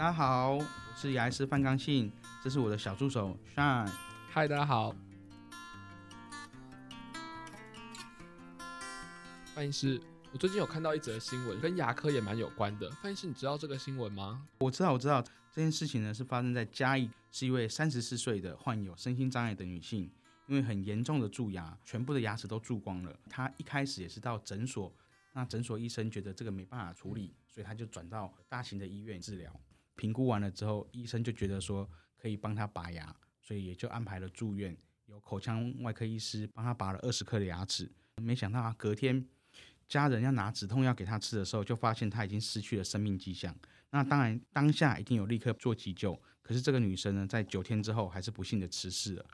大家好，我是牙医师范刚信，这是我的小助手 Shine。嗨，大家好。范医师，我最近有看到一则新闻，跟牙科也蛮有关的。范医师，你知道这个新闻吗？我知道，我知道这件事情呢，是发生在嘉义，是一位三十四岁的患有身心障碍的女性，因为很严重的蛀牙，全部的牙齿都蛀光了。她一开始也是到诊所，那诊所医生觉得这个没办法处理，所以她就转到大型的医院治疗。评估完了之后，医生就觉得说可以帮他拔牙，所以也就安排了住院，有口腔外科医师帮他拔了二十颗的牙齿。没想到啊，隔天家人要拿止痛药给他吃的时候，就发现他已经失去了生命迹象。那当然当下一定有立刻做急救，可是这个女生呢，在九天之后还是不幸的辞世了。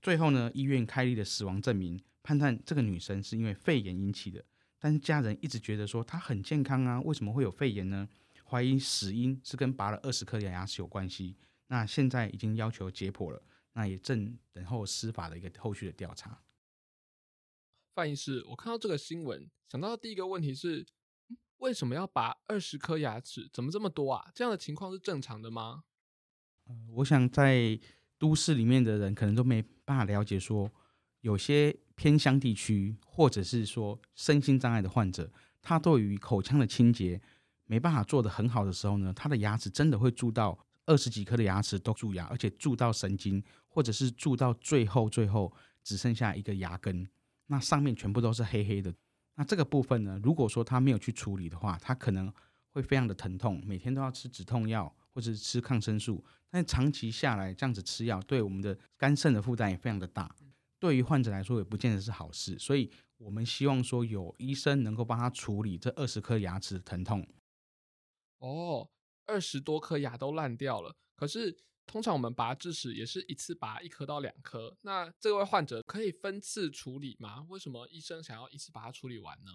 最后呢，医院开立了死亡证明，判断这个女生是因为肺炎引起的。但是家人一直觉得说她很健康啊，为什么会有肺炎呢？怀疑死因是跟拔了二十颗的牙齿有关系，那现在已经要求解剖了，那也正等候司法的一个后续的调查。范医师，我看到这个新闻，想到的第一个问题是，为什么要拔二十颗牙齿？怎么这么多啊？这样的情况是正常的吗？呃，我想在都市里面的人可能都没办法了解说，有些偏乡地区或者是说身心障碍的患者，他对于口腔的清洁。没办法做得很好的时候呢，他的牙齿真的会蛀到二十几颗的牙齿都蛀牙，而且蛀到神经，或者是蛀到最后最后只剩下一个牙根，那上面全部都是黑黑的。那这个部分呢，如果说他没有去处理的话，他可能会非常的疼痛，每天都要吃止痛药或者是吃抗生素。但长期下来这样子吃药，对我们的肝肾的负担也非常的大，对于患者来说也不见得是好事。所以我们希望说有医生能够帮他处理这二十颗牙齿的疼痛。哦，二十多颗牙都烂掉了。可是通常我们拔智齿也是一次拔一颗到两颗。那这位患者可以分次处理吗？为什么医生想要一次把它处理完呢？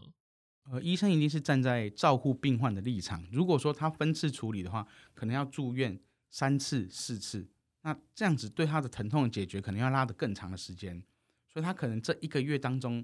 呃，医生一定是站在照顾病患的立场。如果说他分次处理的话，可能要住院三次、四次。那这样子对他的疼痛的解决，可能要拉得更长的时间。所以他可能这一个月当中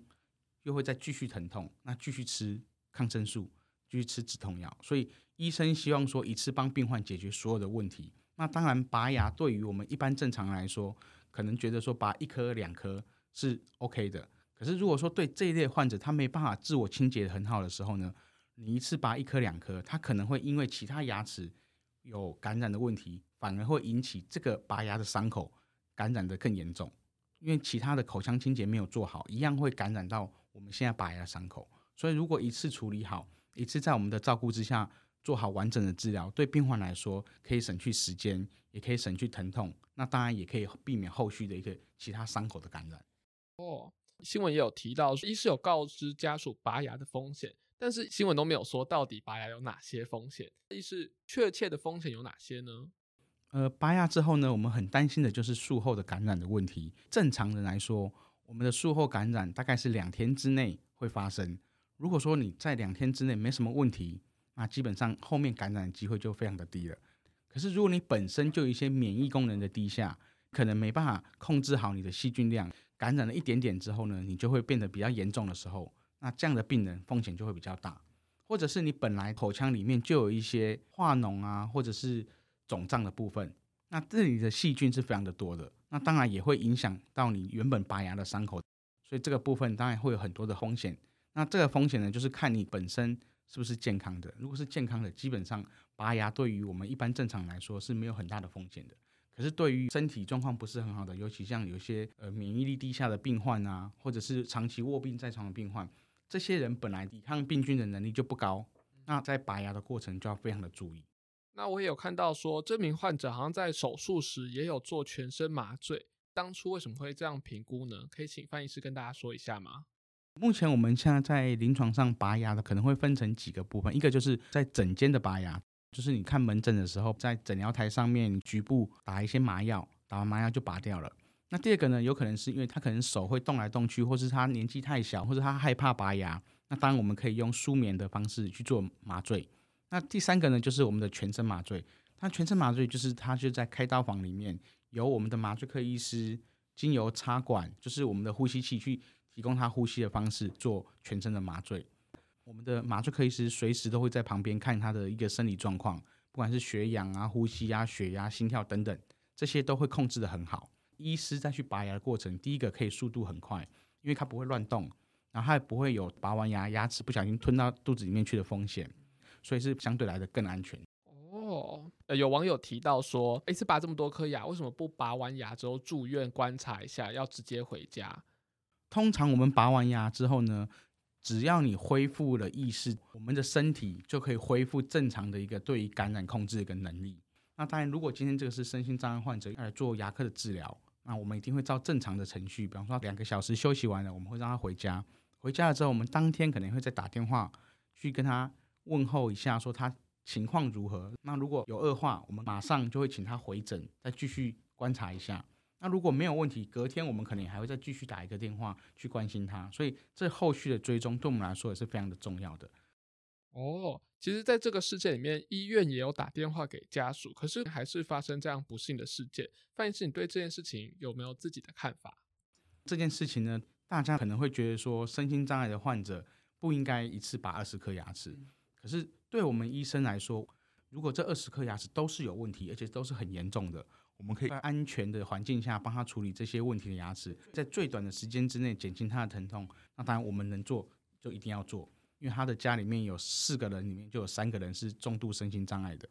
又会再继续疼痛，那继续吃抗生素。继续吃止痛药，所以医生希望说一次帮病患解决所有的问题。那当然，拔牙对于我们一般正常来说，可能觉得说拔一颗两颗是 OK 的。可是如果说对这一类患者他没办法自我清洁很好的时候呢，你一次拔一颗两颗，他可能会因为其他牙齿有感染的问题，反而会引起这个拔牙的伤口感染得更严重。因为其他的口腔清洁没有做好，一样会感染到我们现在拔牙的伤口。所以如果一次处理好，一次在我们的照顾之下做好完整的治疗，对病患来说可以省去时间，也可以省去疼痛。那当然也可以避免后续的一个其他伤口的感染。哦，新闻也有提到，医师有告知家属拔牙的风险，但是新闻都没有说到底拔牙有哪些风险。医师确切的风险有哪些呢？呃，拔牙之后呢，我们很担心的就是术后的感染的问题。正常人来说，我们的术后感染大概是两天之内会发生。如果说你在两天之内没什么问题，那基本上后面感染的机会就非常的低了。可是如果你本身就有一些免疫功能的低下，可能没办法控制好你的细菌量，感染了一点点之后呢，你就会变得比较严重的时候，那这样的病人风险就会比较大。或者是你本来口腔里面就有一些化脓啊，或者是肿胀的部分，那这里的细菌是非常的多的，那当然也会影响到你原本拔牙的伤口，所以这个部分当然会有很多的风险。那这个风险呢，就是看你本身是不是健康的。如果是健康的，基本上拔牙对于我们一般正常来说是没有很大的风险的。可是对于身体状况不是很好的，尤其像有些呃免疫力低下的病患啊，或者是长期卧病在床的病患，这些人本来抵抗病菌的能力就不高，那在拔牙的过程就要非常的注意。那我也有看到说，这名患者好像在手术时也有做全身麻醉，当初为什么会这样评估呢？可以请范医师跟大家说一下吗？目前我们现在在临床上拔牙的可能会分成几个部分，一个就是在诊间的拔牙，就是你看门诊的时候，在诊疗台上面局部打一些麻药，打完麻药就拔掉了。那第二个呢，有可能是因为他可能手会动来动去，或是他年纪太小，或者他害怕拔牙，那当然我们可以用舒眠的方式去做麻醉。那第三个呢，就是我们的全身麻醉。那全身麻醉就是他就在开刀房里面，由我们的麻醉科医师经由插管，就是我们的呼吸器去。提供他呼吸的方式，做全身的麻醉。我们的麻醉科医师随时都会在旁边看他的一个生理状况，不管是血氧啊、呼吸啊、血压、心跳等等，这些都会控制得很好。医师再去拔牙的过程，第一个可以速度很快，因为它不会乱动，然后他也不会有拔完牙牙齿不小心吞到肚子里面去的风险，所以是相对来的更安全。哦，有网友提到说，一次拔这么多颗牙，为什么不拔完牙之后住院观察一下，要直接回家？通常我们拔完牙之后呢，只要你恢复了意识，我们的身体就可以恢复正常的一个对于感染控制的一个能力。那当然，如果今天这个是身心障碍患者要来做牙科的治疗，那我们一定会照正常的程序，比方说两个小时休息完了，我们会让他回家。回家了之后，我们当天可能会再打电话去跟他问候一下，说他情况如何。那如果有恶化，我们马上就会请他回诊，再继续观察一下。那如果没有问题，隔天我们可能还会再继续打一个电话去关心他，所以这后续的追踪对我们来说也是非常的重要的。哦，其实，在这个事件里面，医院也有打电话给家属，可是还是发生这样不幸的事件。范医师，你对这件事情有没有自己的看法？这件事情呢，大家可能会觉得说，身心障碍的患者不应该一次拔二十颗牙齿，可是对我们医生来说，如果这二十颗牙齿都是有问题，而且都是很严重的。我们可以在安全的环境下帮他处理这些问题的牙齿，在最短的时间之内减轻他的疼痛。那当然，我们能做就一定要做，因为他的家里面有四个人，里面就有三个人是重度身心障碍的，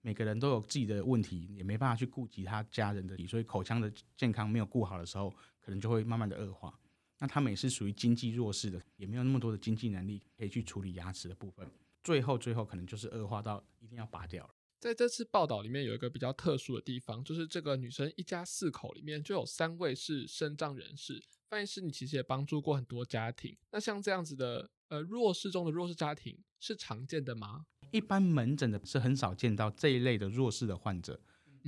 每个人都有自己的问题，也没办法去顾及他家人的，所以口腔的健康没有顾好的时候，可能就会慢慢的恶化。那他们也是属于经济弱势的，也没有那么多的经济能力可以去处理牙齿的部分，最后最后可能就是恶化到一定要拔掉了。在这次报道里面有一个比较特殊的地方，就是这个女生一家四口里面就有三位是身障人士。范医师，你其实也帮助过很多家庭，那像这样子的呃弱势中的弱势家庭是常见的吗？一般门诊的是很少见到这一类的弱势的患者，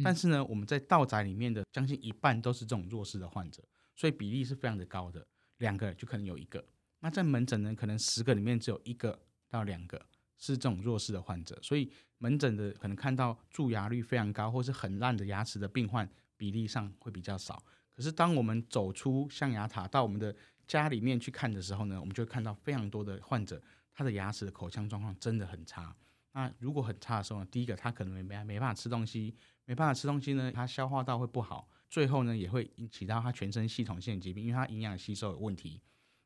但是呢，我们在道宅里面的将近一半都是这种弱势的患者，所以比例是非常的高的，两个就可能有一个。那在门诊呢，可能十个里面只有一个到两个。是这种弱势的患者，所以门诊的可能看到蛀牙率非常高或是很烂的牙齿的病患比例上会比较少。可是当我们走出象牙塔到我们的家里面去看的时候呢，我们就会看到非常多的患者，他的牙齿的口腔状况真的很差。那如果很差的时候呢，第一个他可能没没没办法吃东西，没办法吃东西呢，他消化道会不好，最后呢也会引起到他全身系统性疾病，因为他营养吸收有问题。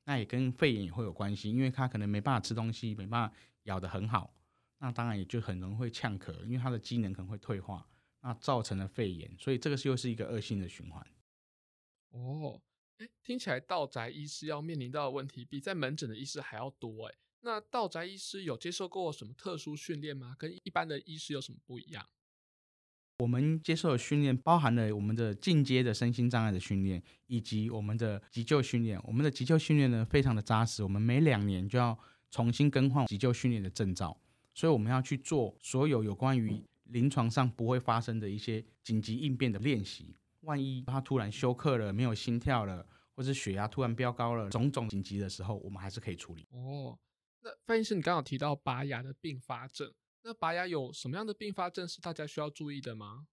那也跟肺炎也会有关系，因为他可能没办法吃东西，没办法。咬得很好，那当然也就很容易会呛咳，因为它的机能可能会退化，那造成了肺炎，所以这个是又是一个恶性的循环。哦，哎，听起来道宅医师要面临到的问题比在门诊的医师还要多诶。那道宅医师有接受过什么特殊训练吗？跟一般的医师有什么不一样？我们接受的训练包含了我们的进阶的身心障碍的训练，以及我们的急救训练。我们的急救训练呢，非常的扎实，我们每两年就要。重新更换急救训练的证照，所以我们要去做所有有关于临床上不会发生的一些紧急应变的练习。万一他突然休克了，没有心跳了，或者血压突然飙高了，种种紧急的时候，我们还是可以处理。哦，那范医师，你刚好提到拔牙的并发症，那拔牙有什么样的并发症是大家需要注意的吗？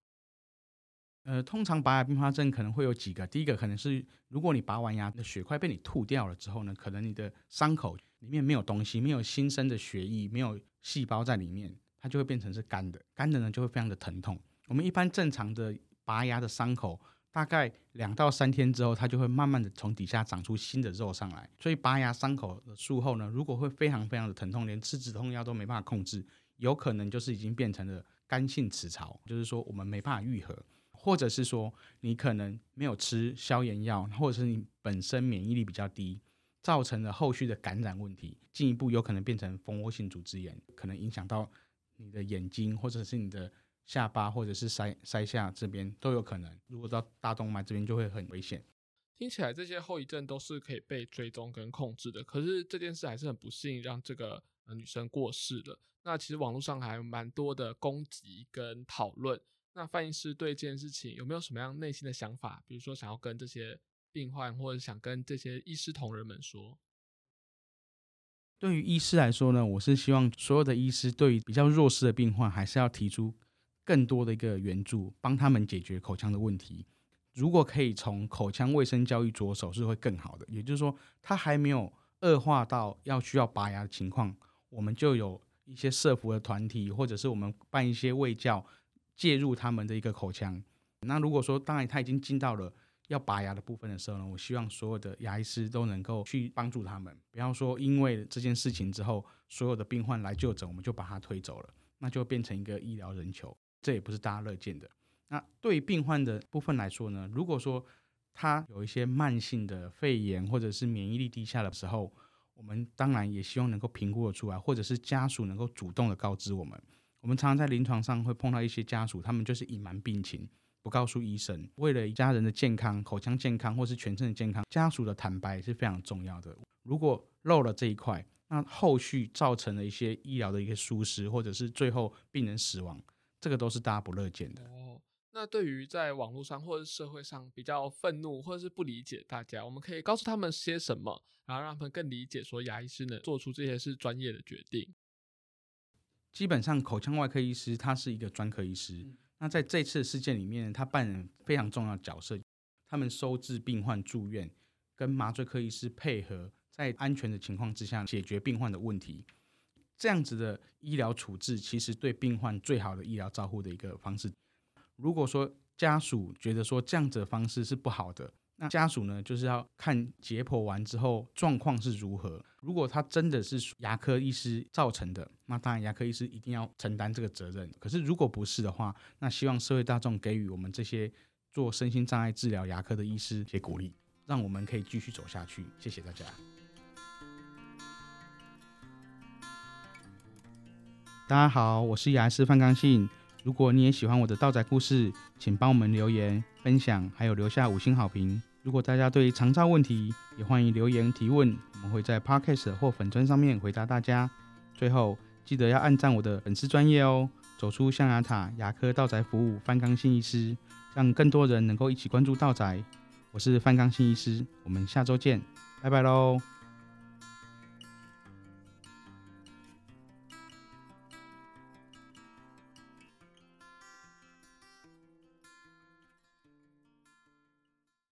呃，通常拔牙并发症可能会有几个，第一个可能是如果你拔完牙的血块被你吐掉了之后呢，可能你的伤口里面没有东西，没有新生的血液，没有细胞在里面，它就会变成是干的，干的呢就会非常的疼痛。我们一般正常的拔牙的伤口，大概两到三天之后，它就会慢慢的从底下长出新的肉上来。所以拔牙伤口的术后呢，如果会非常非常的疼痛，连吃止痛药都没办法控制，有可能就是已经变成了干性齿槽，就是说我们没办法愈合。或者是说你可能没有吃消炎药，或者是你本身免疫力比较低，造成了后续的感染问题，进一步有可能变成蜂窝性组织炎，可能影响到你的眼睛，或者是你的下巴，或者是腮腮下这边都有可能。如果到大动脉这边就会很危险。听起来这些后遗症都是可以被追踪跟控制的，可是这件事还是很不幸，让这个女生过世了。那其实网络上还有蛮多的攻击跟讨论。那范医师对这件事情有没有什么样内心的想法？比如说想要跟这些病患，或者想跟这些医师同仁们说。对于医师来说呢，我是希望所有的医师对于比较弱势的病患，还是要提出更多的一个援助，帮他们解决口腔的问题。如果可以从口腔卫生教育着手，是会更好的。也就是说，他还没有恶化到要需要拔牙的情况，我们就有一些社福的团体，或者是我们办一些卫教，介入他们的一个口腔。那如果说当然他已经进到了要拔牙的部分的时候呢，我希望所有的牙医师都能够去帮助他们，不要说因为这件事情之后，所有的病患来就诊，我们就把他推走了，那就变成一个医疗人球，这也不是大家乐见的。那对病患的部分来说呢，如果说他有一些慢性的肺炎或者是免疫力低下的时候，我们当然也希望能够评估得出来，或者是家属能够主动的告知我们。我们常常在临床上会碰到一些家属，他们就是隐瞒病情。不告诉医生，为了一家人的健康、口腔健康或是全身的健康，家属的坦白是非常重要的。如果漏了这一块，那后续造成了一些医疗的一个疏失，或者是最后病人死亡，这个都是大家不乐见的。那对于在网络上或者社会上比较愤怒或者是不理解大家，我们可以告诉他们些什么，然后让他们更理解说牙医师能做出这些是专业的决定。基本上，口腔外科医师他是一个专科医师。嗯那在这次事件里面，他扮演非常重要的角色。他们收治病患住院，跟麻醉科医师配合，在安全的情况之下解决病患的问题。这样子的医疗处置，其实对病患最好的医疗照护的一个方式。如果说家属觉得说这样子的方式是不好的，那家属呢，就是要看解剖完之后状况是如何。如果他真的是牙科医师造成的，那当然牙科医师一定要承担这个责任。可是如果不是的话，那希望社会大众给予我们这些做身心障碍治疗牙科的医师一些鼓励，让我们可以继续走下去。谢谢大家。大家好，我是牙师范刚信。如果你也喜欢我的道宅故事，请帮我们留言、分享，还有留下五星好评。如果大家对长照问题，也欢迎留言提问，我们会在 Podcast 或粉砖上面回答大家。最后记得要按赞我的粉丝专页哦，走出象牙塔牙科道宅服务范刚信医师，让更多人能够一起关注道宅。我是范刚信医师，我们下周见，拜拜喽。